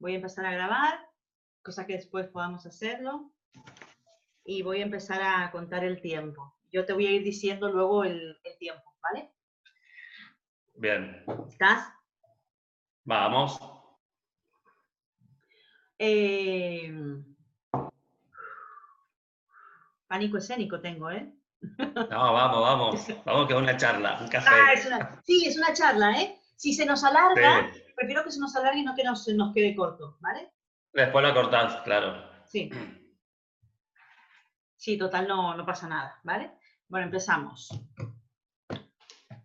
Voy a empezar a grabar, cosa que después podamos hacerlo. Y voy a empezar a contar el tiempo. Yo te voy a ir diciendo luego el, tiempo, ¿vale? Bien. ¿Estás? Vamos. Eh, pánico escénico tengo, ¿eh? No, vamos, vamos. Vamos que es una charla, un café. Ah, sí, es una charla, ¿eh? Si se nos alarga, prefiero que se nos alargue y no que nos, nos quede corto, ¿vale? Después la cortás, claro. Sí. Sí, total, no, no pasa nada, ¿vale? Bueno, empezamos.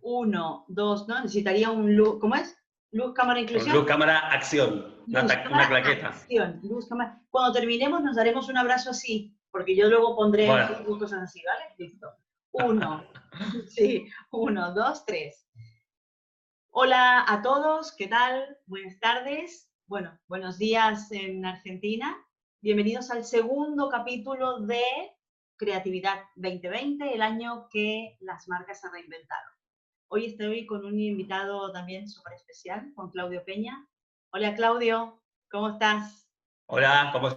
Uno, dos, ¿no? Necesitaría un luz, ¿cómo es? Luz, cámara, inclusión. Luz, cámara, acción. una, claqueta. Acción, luz, cámara. Cuando terminemos nos daremos un abrazo así, porque yo luego pondré cosas así, ¿vale? Listo. Uno, sí, uno, dos, tres. Hola a todos, ¿qué tal? Buenas tardes. Bueno, buenos días en Argentina. Bienvenidos al segundo capítulo de Creatividad 2020, el año que las marcas se reinventaron. Hoy estoy con un invitado también súper especial, con Claudio Peña. Hola Claudio, ¿cómo estás? Hola, ¿cómo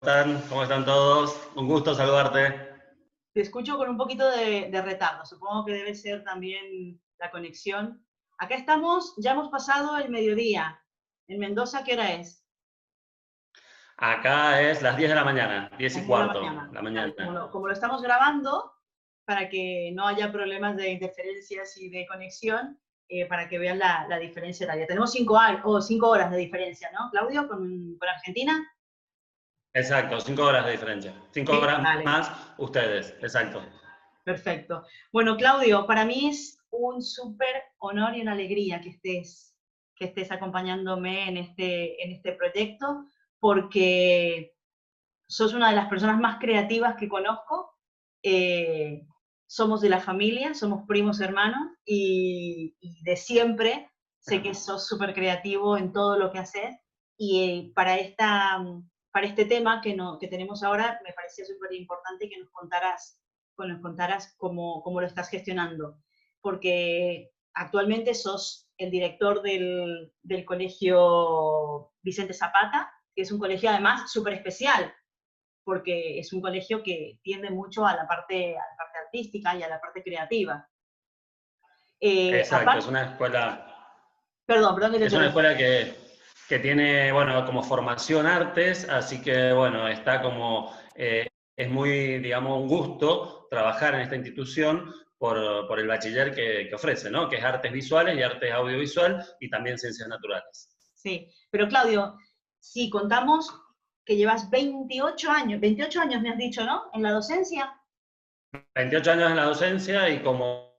están? ¿Cómo están todos? Un gusto saludarte. Te escucho con un poquito de, de retardo, supongo que debe ser también la conexión Acá estamos, ya hemos pasado el mediodía. ¿En Mendoza qué hora es? Acá es las 10 de la mañana, 10 y cuarto de la mañana. Como, lo, estamos grabando, para que no haya problemas de interferencias y de conexión, eh, para que vean la, diferencia horaria. Tenemos cinco, o cinco horas de diferencia, ¿no, Claudio, con, Argentina? Exacto, cinco horas de diferencia. Cinco horas más ustedes, exacto. Perfecto. Bueno, Claudio, para mí es un súper honor y una alegría que estés, que estés acompañándome en este, en este proyecto, porque sos una de las personas más creativas que conozco. Eh, somos de la familia, somos primos hermanos y, de siempre sé que sos súper creativo en todo lo que haces. Y eh, para, esta, para este tema que, no, que tenemos ahora me parecía súper importante que nos contaras, que nos contaras cómo, cómo lo estás gestionando porque actualmente sos el director del, colegio Vicente Zapata, que es un colegio además súper especial, porque es un colegio que tiende mucho a la parte, a la parte artística y a la parte creativa. Eh, Exacto, es una escuela... Perdón, perdón. es una escuela que, que, tiene, bueno, como formación artes, así que, bueno, está como... Eh, es muy, digamos, un gusto trabajar en esta institución por, el bachiller que, ofrece, ¿no? Que es artes visuales y artes audiovisual y también ciencias naturales. Sí, pero Claudio, si contamos que llevas 28 años, 28 años me has dicho, ¿no? En la docencia. 28 años en la docencia y como,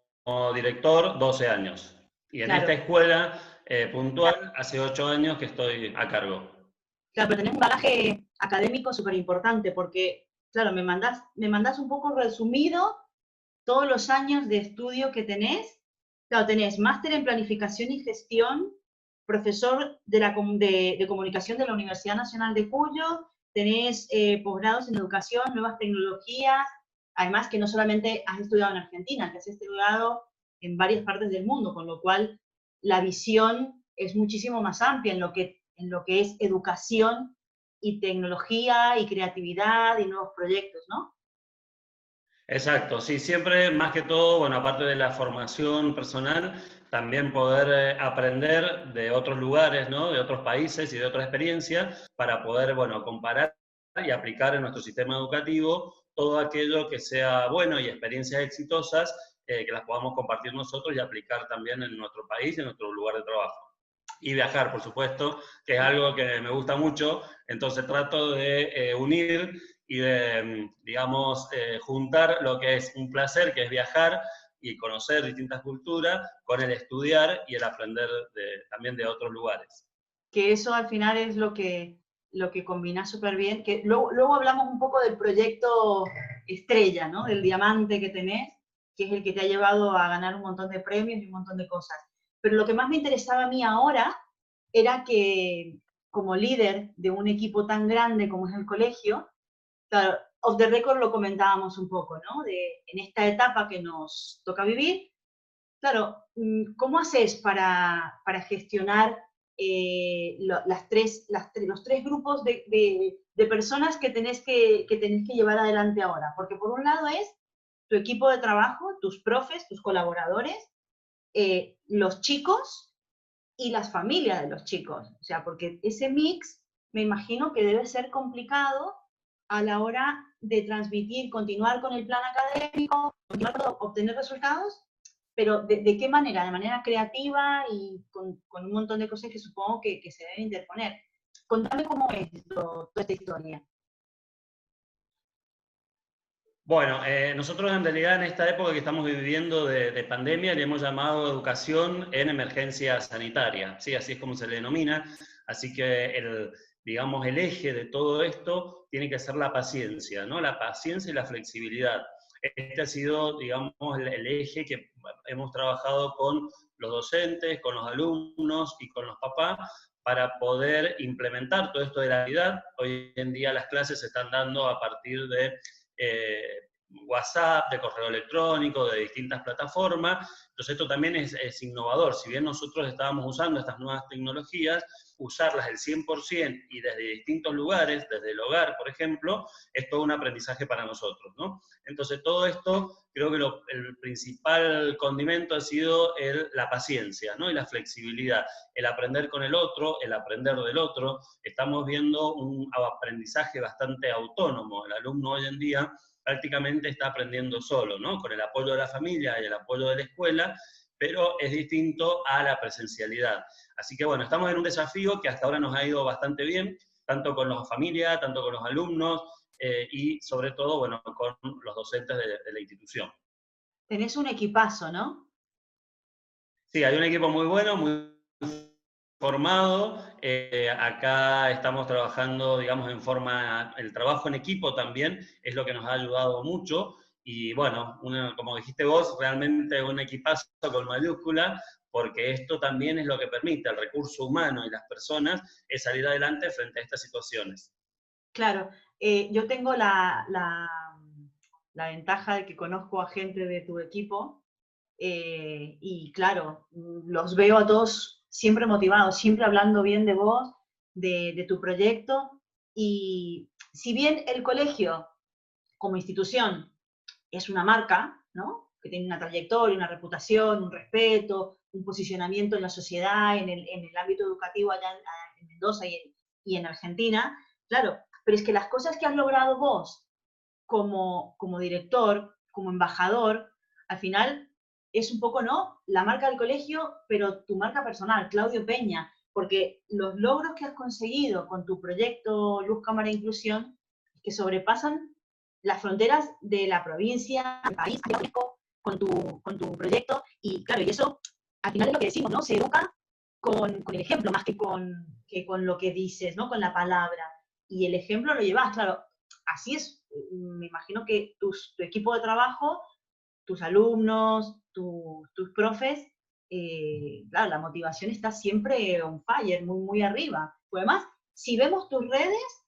director 12 años. Y en esta escuela eh, puntual hace 8 años que estoy a cargo. Claro, pero tenés un bagaje académico súper importante porque, claro, me mandás, me mandás un poco resumido todos los años de estudio que tenés, claro, tenés máster en planificación y gestión, profesor de, comunicación de la Universidad Nacional de Cuyo, tenés eh, posgrados en educación, nuevas tecnologías, además que no solamente has estudiado en Argentina, que has estudiado en varias partes del mundo, con lo cual la visión es muchísimo más amplia en lo que, en lo que es educación y tecnología y creatividad y nuevos proyectos, ¿no? Exacto, sí, siempre más que todo, bueno, aparte de la formación personal, también poder eh, aprender de otros lugares, ¿no? De otros países y de otras experiencias para poder, bueno, comparar y aplicar en nuestro sistema educativo todo aquello que sea bueno y experiencias exitosas eh, que las podamos compartir nosotros y aplicar también en nuestro país en nuestro lugar de trabajo. Y viajar, por supuesto, que es algo que me gusta mucho, entonces trato de eh, unir y de, digamos, eh, juntar lo que es un placer, que es viajar y conocer distintas culturas, con el estudiar y el aprender también de otros lugares. Que eso al final es lo que, lo que combina súper bien, que luego, luego, hablamos un poco del proyecto estrella, ¿no? Del diamante que tenés, que es el que te ha llevado a ganar un montón de premios y un montón de cosas. Pero lo que más me interesaba a mí ahora era que como líder de un equipo tan grande como es el colegio, claro, off the record lo comentábamos un poco, ¿no? De, en esta etapa que nos toca vivir, claro, mm, ¿cómo haces para, para gestionar eh, las tres, los tres grupos de, personas que tenés que, que tenés que llevar adelante ahora. Porque por un lado es tu equipo de trabajo, tus profes, tus colaboradores, eh, los chicos y las familias de los chicos. O sea, porque ese mix me imagino que debe ser complicado a la hora de transmitir, continuar con el plan académico, continuar obtener resultados, pero ¿de, qué manera? De manera creativa y con, un montón de cosas que supongo que, se deben interponer. Contame cómo es toda esta historia. Bueno, eh, nosotros en realidad en esta época que estamos viviendo de, pandemia le hemos llamado educación en emergencia sanitaria, ¿sí? así es como se le denomina. Así que el, digamos, el eje de todo esto tiene que ser la paciencia, ¿no? La paciencia y la flexibilidad. Este ha sido, digamos, el, eje que hemos trabajado con los docentes, con los alumnos y con los papás para poder implementar todo esto de la vida. Hoy en día las clases se están dando a partir de eh, WhatsApp, de correo electrónico, de distintas plataformas. Entonces esto también es, innovador. Si bien nosotros estábamos usando estas nuevas tecnologías, usarlas el 100% y desde distintos lugares, desde el hogar, por ejemplo, es todo un aprendizaje para nosotros, ¿no? Entonces todo esto, creo que el principal condimento ha sido la paciencia, ¿no? Y la flexibilidad, el aprender con el otro, el aprender del otro. Estamos viendo un aprendizaje bastante autónomo. El alumno hoy en día prácticamente está aprendiendo solo, ¿no? Con el apoyo de la familia y el apoyo de la escuela, pero es distinto a la presencialidad. Así que bueno, estamos en un desafío que hasta ahora nos ha ido bastante bien, tanto con las familias, tanto con los alumnos eh, y sobre todo, bueno, con los docentes de, la institución. Tenés un equipazo, ¿no? Sí, hay un equipo muy bueno, muy formado. Eh, acá estamos trabajando, digamos, en forma, el trabajo en equipo también es lo que nos ha ayudado mucho. Y bueno, como dijiste vos, realmente un equipazo con mayúscula, porque esto también es lo que permite al recurso humano y las personas salir adelante frente a estas situaciones. Claro, eh, yo tengo la, la, ventaja de que conozco a gente de tu equipo eh, y claro, los veo a todos siempre motivado, siempre hablando bien de vos, de, tu proyecto. Y si bien el colegio, como institución, es una marca, ¿no? que tiene una trayectoria, una reputación, un respeto, un posicionamiento en la sociedad, en el, ámbito educativo allá en, Mendoza y en, y en, Argentina, claro, pero es que las cosas que has logrado vos como, como director, como embajador, al final es un poco, ¿no? La marca del colegio, pero tu marca personal, Claudio Peña, porque los logros que has conseguido con tu proyecto Luz Cámara e Inclusión, que sobrepasan las fronteras de la provincia, del país, con tu, con tu proyecto, y claro, y eso al final es lo que decimos, ¿no? Se educa con, el ejemplo más que con, que con lo que dices, ¿no? Con la palabra. Y el ejemplo lo llevas, claro, así es, me imagino que tu equipo de trabajo tus alumnos, tus profes, eh, claro, la motivación está siempre on fire, muy, muy arriba. además, si vemos tus redes,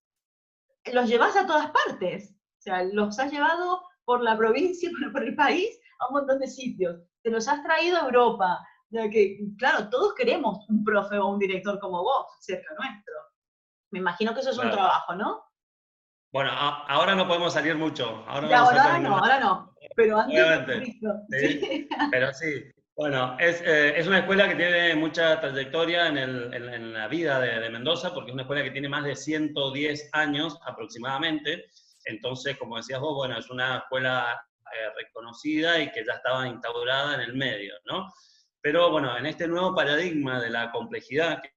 los llevas a todas partes. O sea, los has llevado por la provincia, por el país, a un montón de sitios. Te los has traído a Europa. O que, claro, todos queremos un profe o un director como vos cerca nuestro. Me imagino que eso es un trabajo, ¿no? Bueno, ahora no podemos salir mucho. Ahora, no, ahora no. Pero antes. Pero sí. Bueno, eh, es, una escuela que tiene mucha trayectoria en, la vida de, Mendoza, porque es una escuela que tiene más de 110 años aproximadamente. Entonces, como decías vos, bueno, es una escuela eh, reconocida y que ya estaba instaurada en el medio, ¿no? Pero bueno, en este nuevo paradigma de la complejidad que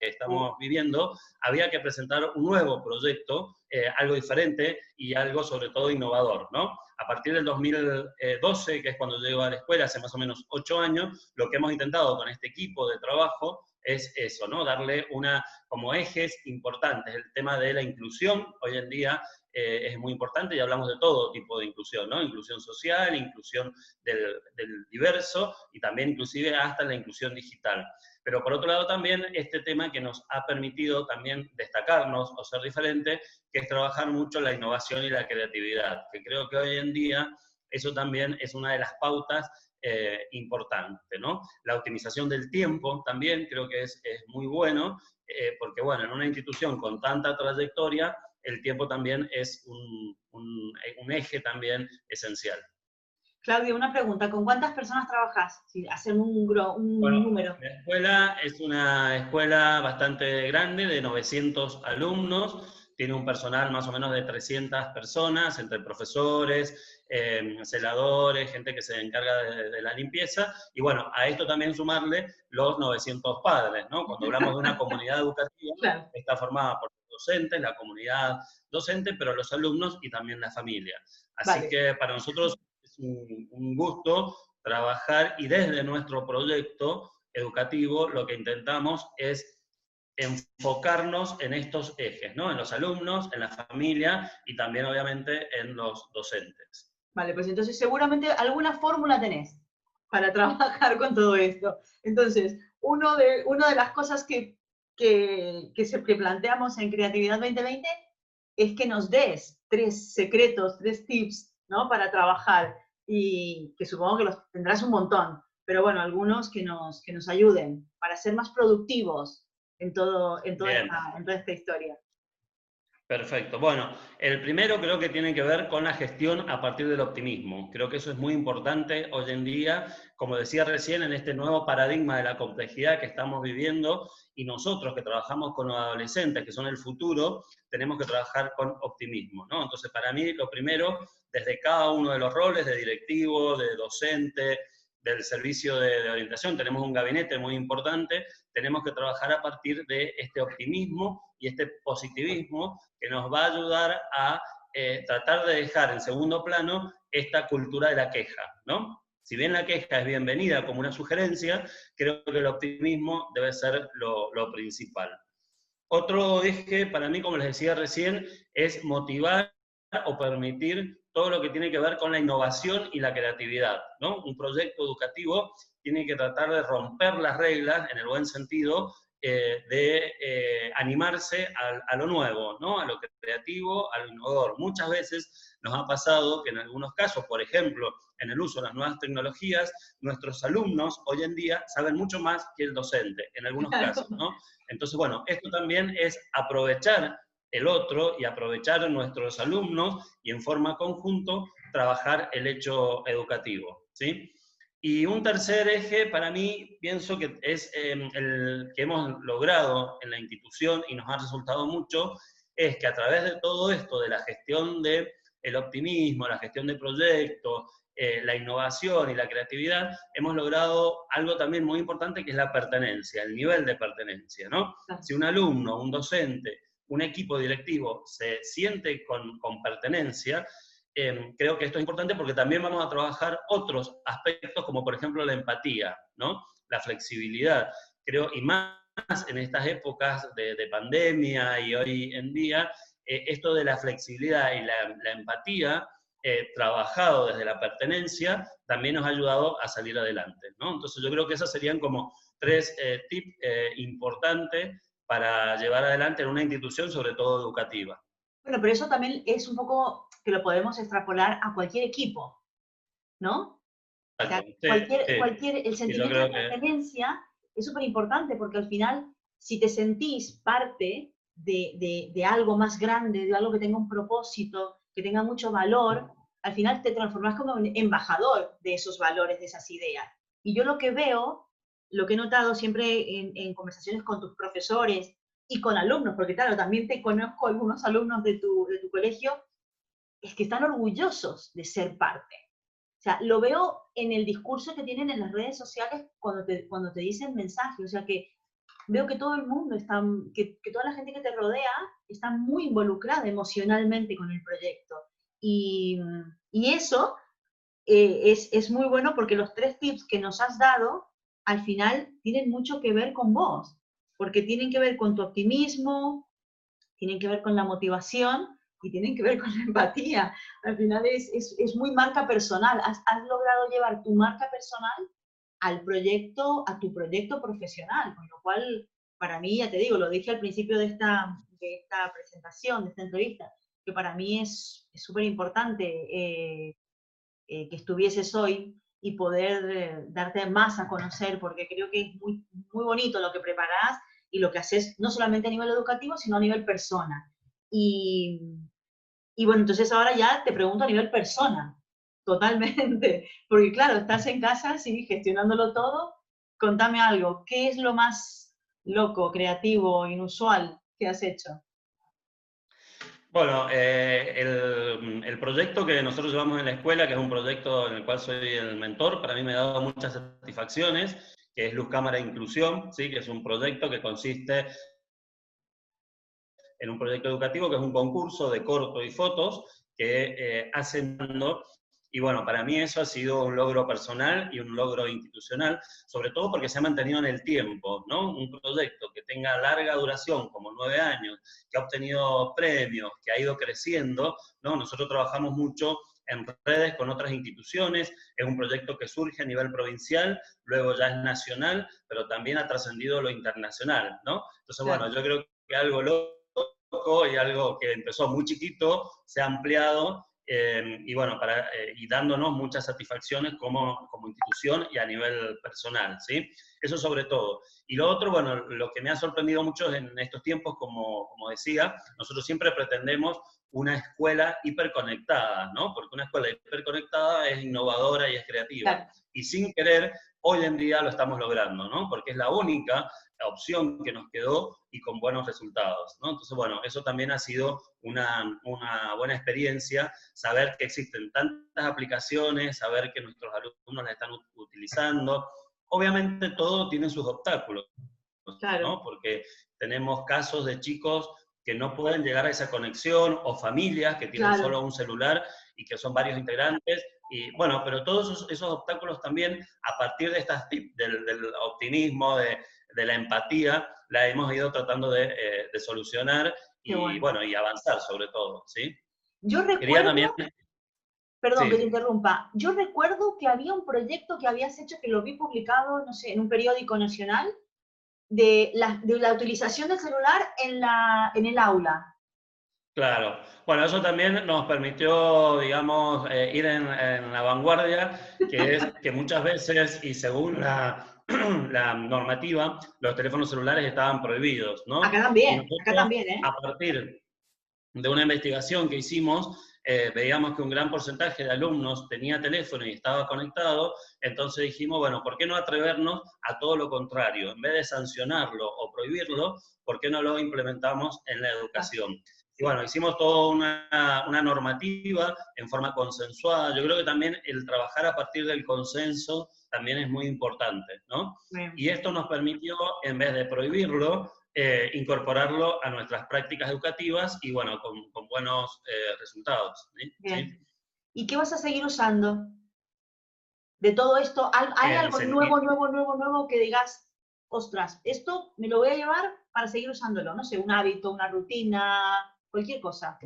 estamos viviendo, había que presentar un nuevo proyecto, eh, algo diferente y algo sobre todo innovador, ¿no? A partir del 2012, que es cuando llego a la escuela, hace más o menos ocho años, lo que hemos intentado con este equipo de trabajo es eso, ¿no? Darle una, como ejes importantes, el tema de la inclusión, hoy en día eh, es muy importante y hablamos de todo tipo de inclusión, ¿no? Inclusión social, inclusión del, del diverso y también inclusive hasta la inclusión digital. Pero por otro lado también este tema que nos ha permitido también destacarnos o ser diferente, que es trabajar mucho la innovación y la creatividad, que creo que hoy en día eso también es una de las pautas eh, importante, ¿no? La optimización del tiempo también creo que es, es muy bueno, eh, porque bueno, en una institución con tanta trayectoria, el tiempo también es un, un, eje también esencial. Claudio, una pregunta, ¿con cuántas personas trabajas? Si hacen un, un número. La escuela es una escuela bastante grande, de 900 alumnos, tiene un personal más o menos de 300 personas, entre profesores, eh, celadores, gente que se encarga de, la limpieza, y bueno, a esto también sumarle los 900 padres, ¿no? Cuando hablamos de una comunidad educativa, está formada por docentes, la comunidad docente, pero los alumnos y también la familia. Así que para nosotros es un, gusto trabajar y desde nuestro proyecto educativo lo que intentamos es enfocarnos en estos ejes, ¿no? En los alumnos, en la familia y también obviamente en los docentes. Vale, pues entonces seguramente alguna fórmula tenés para trabajar con todo esto. Entonces, uno de, una de las cosas que, que, que, se, planteamos en Creatividad 2020 es que nos des tres secretos, tres tips, ¿no? Para trabajar y que supongo que los tendrás un montón, pero bueno, algunos que nos, que nos ayuden para ser más productivos en, todo, en, toda en toda esta historia. Perfecto. Bueno, el primero creo que tiene que ver con la gestión a partir del optimismo. Creo que eso es muy importante hoy en día, como decía recién, en este nuevo paradigma de la complejidad que estamos viviendo y nosotros que trabajamos con los adolescentes, que son el futuro, tenemos que trabajar con optimismo. ¿no? Entonces, para mí, lo primero, desde cada uno de los roles de directivo, de docente, del servicio de, orientación, tenemos un gabinete muy importante, tenemos que trabajar a partir de este optimismo y este positivismo que nos va a ayudar a eh, tratar de dejar en segundo plano esta cultura de la queja, ¿no? Si bien la queja es bienvenida como una sugerencia, creo que el optimismo debe ser lo, lo principal. Otro eje para mí, como les decía recién, es motivar o permitir todo lo que tiene que ver con la innovación y la creatividad. ¿no? Un proyecto educativo tiene que tratar de romper las reglas, en el buen sentido, eh, de eh, animarse a, lo nuevo, ¿no? a lo creativo, a lo innovador. Muchas veces nos ha pasado que en algunos casos, por ejemplo, en el uso de las nuevas tecnologías, nuestros alumnos hoy en día saben mucho más que el docente, en algunos casos. ¿no? Entonces, bueno, esto también es aprovechar el otro y aprovechar a nuestros alumnos y en forma conjunto trabajar el hecho educativo. ¿sí? Y un tercer eje para mí pienso que es em, el que hemos logrado en la institución y nos ha resultado mucho, es que a través de todo esto, de la gestión del el optimismo, la gestión de proyectos, eh, la innovación y la creatividad, hemos logrado algo también muy importante que es la pertenencia, el nivel de pertenencia. ¿no? Si un alumno, un docente, un equipo directivo se siente con, pertenencia, em, creo que esto es importante porque también vamos a trabajar otros aspectos, como por ejemplo la empatía, ¿no? la flexibilidad. Creo, y más en estas épocas de, pandemia y hoy en día, eh, esto de la flexibilidad y la, empatía, eh, trabajado desde la pertenencia, también nos ha ayudado a salir adelante. ¿no? Entonces yo creo que esos serían como tres eh, tips importantes para llevar adelante en una institución, sobre todo educativa. Bueno, pero eso también es un poco que lo podemos extrapolar a cualquier equipo, ¿no? O sea, cualquier, el sentimiento de pertenencia es súper importante porque al final, si te sentís parte de, de, algo más grande, de algo que tenga un propósito, que tenga mucho valor, al final te transformas como un embajador de esos valores, de esas ideas. Y yo lo que veo lo que he notado siempre en, conversaciones con tus profesores y con alumnos, porque claro, también te conozco algunos alumnos de tu, de tu colegio, es que están orgullosos de ser parte. O sea, lo veo en el discurso que tienen en las redes sociales cuando te, cuando te dicen mensajes. O sea, que veo que todo el mundo está, que, que toda la gente que te rodea está muy involucrada emocionalmente con el proyecto. Y, y eso eh, es, es muy bueno porque los tres tips que nos has dado al final tienen mucho que ver con vos, porque tienen que ver con tu optimismo, tienen que ver con la motivación y tienen que ver con la empatía. Al final es, es, muy marca personal. Has, logrado llevar tu marca personal al proyecto, a tu proyecto profesional, con lo cual, para mí, ya te digo, lo dije al principio de esta, de esta presentación, de esta entrevista, que para mí es súper importante eh, eh, que estuvieses hoy y poder eh, darte más a conocer, porque creo que es muy, muy bonito lo que preparas y lo que haces, no solamente a nivel educativo, sino a nivel persona. Y, y bueno, entonces ahora ya te pregunto a nivel persona, totalmente, porque claro, estás en casa, sí, gestionándolo todo. Contame algo, ¿qué es lo más loco, creativo, inusual que has hecho? Bueno, eh, el, proyecto que nosotros llevamos en la escuela, que es un proyecto en el cual soy el mentor, para mí me ha dado muchas satisfacciones, que es Luz Cámara Inclusión, ¿sí? que es un proyecto que consiste en un proyecto educativo que es un concurso de corto y fotos que eh, hacen y bueno, para mí eso ha sido un logro personal y un logro institucional, sobre todo porque se ha mantenido en el tiempo, ¿no? Un proyecto que tenga larga duración, como nueve años, que ha obtenido premios, que ha ido creciendo, ¿no? Nosotros trabajamos mucho en redes con otras instituciones, es un proyecto que surge a nivel provincial, luego ya es nacional, pero también ha trascendido lo internacional, ¿no? Entonces, bueno, yo creo que algo loco y algo que empezó muy chiquito se ha ampliado eh, y bueno, para, eh, y dándonos muchas satisfacciones como, como, institución y a nivel personal, ¿sí? Eso sobre todo. Y lo otro, bueno, lo que me ha sorprendido mucho en estos tiempos, como, como decía, nosotros siempre pretendemos una escuela hiperconectada, ¿no? Porque una escuela hiperconectada es innovadora y es creativa. Y sin querer, hoy en día lo estamos logrando, ¿no? Porque es la única opción que nos quedó y con buenos resultados. ¿no? Entonces, bueno, eso también ha sido una, una, buena experiencia, saber que existen tantas aplicaciones, saber que nuestros alumnos las están utilizando. Obviamente todo tiene sus obstáculos, ¿no? porque tenemos casos de chicos que no pueden llegar a esa conexión o familias que tienen solo un celular y que son varios integrantes. Y bueno, pero todos esos, obstáculos también, a partir de estas del, del optimismo, de, de la empatía, la hemos ido tratando de, eh, solucionar y bueno. y avanzar sobre todo, ¿sí? Yo recuerdo... Perdón que te interrumpa. Yo recuerdo que había un proyecto que habías hecho, que lo vi publicado, no sé, en un periódico nacional, de la, de la utilización del celular en, la, en el aula. Claro. Bueno, eso también nos permitió, digamos, eh, ir en, en, la vanguardia, que es que muchas veces, y según la, la normativa, los teléfonos celulares estaban prohibidos, ¿no? Acá también, acá también, ¿eh? A partir de una investigación que hicimos, eh, veíamos que un gran porcentaje de alumnos tenía teléfono y estaba conectado, entonces dijimos, bueno, ¿por qué no atrevernos a todo lo contrario? En vez de sancionarlo o prohibirlo, ¿por qué no lo implementamos en la educación? Y bueno, hicimos toda una, una, normativa en forma consensuada. Yo creo que también el trabajar a partir del consenso también es muy importante, ¿no? Y esto nos permitió, en vez de prohibirlo, eh, incorporarlo a nuestras prácticas educativas y, bueno, con, con buenos eh, resultados. Bien. ¿Y qué vas a seguir usando? De todo esto, ¿hay algo nuevo, nuevo, nuevo, nuevo que digas, ostras, esto me lo voy a llevar para seguir usándolo? No sé, un hábito, una rutina, cualquier cosa.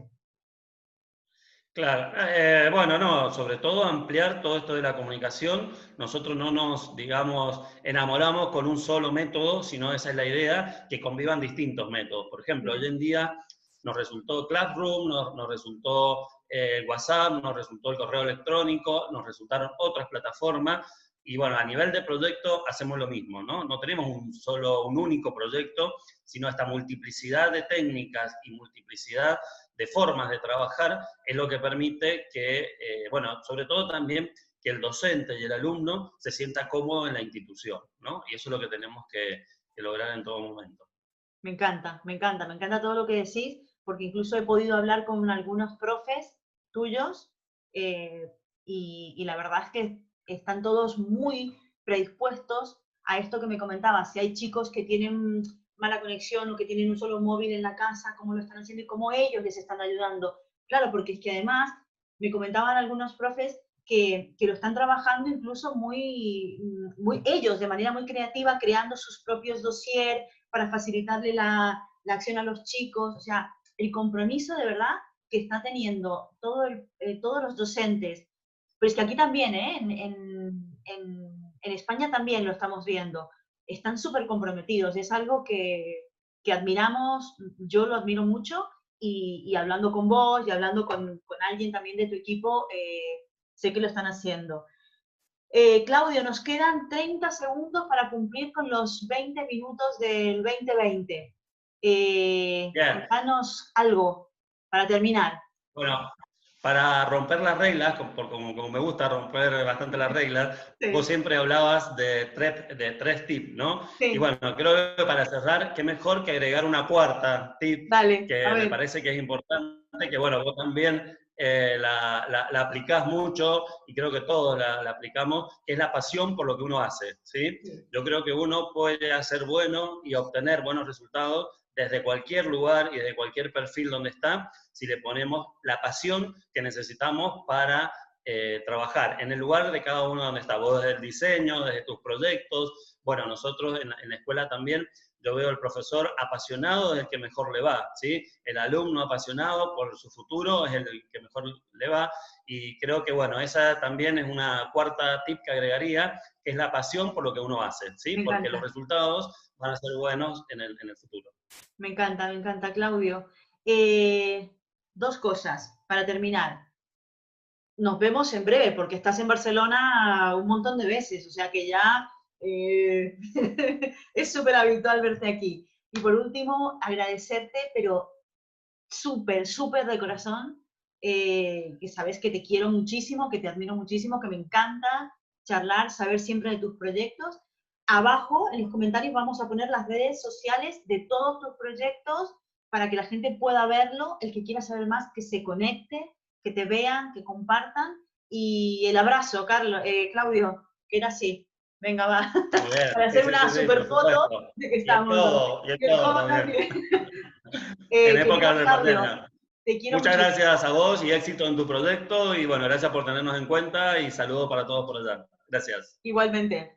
Claro, eh, bueno, no, sobre todo ampliar todo esto de la comunicación. Nosotros no nos, digamos, enamoramos con un solo método, sino esa es la idea, que convivan distintos métodos. Por ejemplo, hoy en día nos resultó Classroom, nos, resultó eh, WhatsApp, nos resultó el correo electrónico, nos resultaron otras plataformas. Y bueno, a nivel de proyecto hacemos lo mismo, ¿no? No tenemos un solo, un único proyecto, sino esta multiplicidad de técnicas y multiplicidad de formas de trabajar es lo que permite que, eh, bueno, sobre todo también que el docente y el alumno se sienta cómodo en la institución, ¿no? Y eso es lo que tenemos que, lograr en todo momento. Me encanta, me encanta, me encanta todo lo que decís, porque incluso he podido hablar con algunos profes tuyos eh, y, y la verdad es que están todos muy predispuestos a esto que me comentabas. Si hay chicos que tienen mala conexión o que tienen un solo móvil en la casa, cómo lo están haciendo y cómo ellos les están ayudando. Claro, porque es que además me comentaban algunos profes que, que lo están trabajando incluso muy, muy ellos, de manera muy creativa, creando sus propios dossier para facilitarle la, la acción a los chicos. O sea, el compromiso de verdad que está teniendo todo eh, todos los docentes. Pero es que aquí también, ¿eh? en, en, en España también lo estamos viendo están súper comprometidos. Es algo que, que, admiramos, yo lo admiro mucho y, y hablando con vos y hablando con, con, alguien también de tu equipo, eh, sé que lo están haciendo. Eh, Claudio, nos quedan 30 segundos para cumplir con los 20 minutos del 2020. Eh, algo para terminar. Bueno, para romper las reglas, como, como, me gusta romper bastante las reglas, vos siempre hablabas de tres, de tres tips, ¿no? Y bueno, creo que para cerrar, qué mejor que agregar una cuarta tip, que me parece que es importante, que bueno, vos también eh, la, la, aplicás mucho y creo que todos la, la, aplicamos, que es la pasión por lo que uno hace, ¿sí? Yo creo que uno puede hacer bueno y obtener buenos resultados desde cualquier lugar y desde cualquier perfil donde está, si le ponemos la pasión que necesitamos para eh, trabajar en el lugar de cada uno donde está, vos desde el diseño, desde tus proyectos, bueno, nosotros en la, escuela también yo veo el profesor apasionado es el que mejor le va, ¿sí? El alumno apasionado por su futuro es el que mejor le va y creo que, bueno, esa también es una cuarta tip que agregaría, que es la pasión por lo que uno hace, ¿sí? Porque los resultados van a ser buenos en el, en el futuro. Me encanta, me encanta, Claudio. Eh, dos cosas para terminar. Nos vemos en breve, porque estás en Barcelona un montón de veces, o sea que ya eh, es súper habitual verte aquí. Y por último, agradecerte, pero súper, súper de corazón, eh, que sabes que te quiero muchísimo, que te admiro muchísimo, que me encanta charlar, saber siempre de tus proyectos Abajo en los comentarios vamos a poner las redes sociales de todos tus proyectos para que la gente pueda verlo, el que quiera saber más, que se conecte, que te vean, que compartan. Y el abrazo, Carlos, eh, Claudio, que era así. Venga, va. Para hacer una super foto de que estamos. Y todo, en época de pandemia. Muchas gracias a vos y éxito en tu proyecto. Y bueno, gracias por tenernos en cuenta y saludos para todos por allá. Gracias. Igualmente.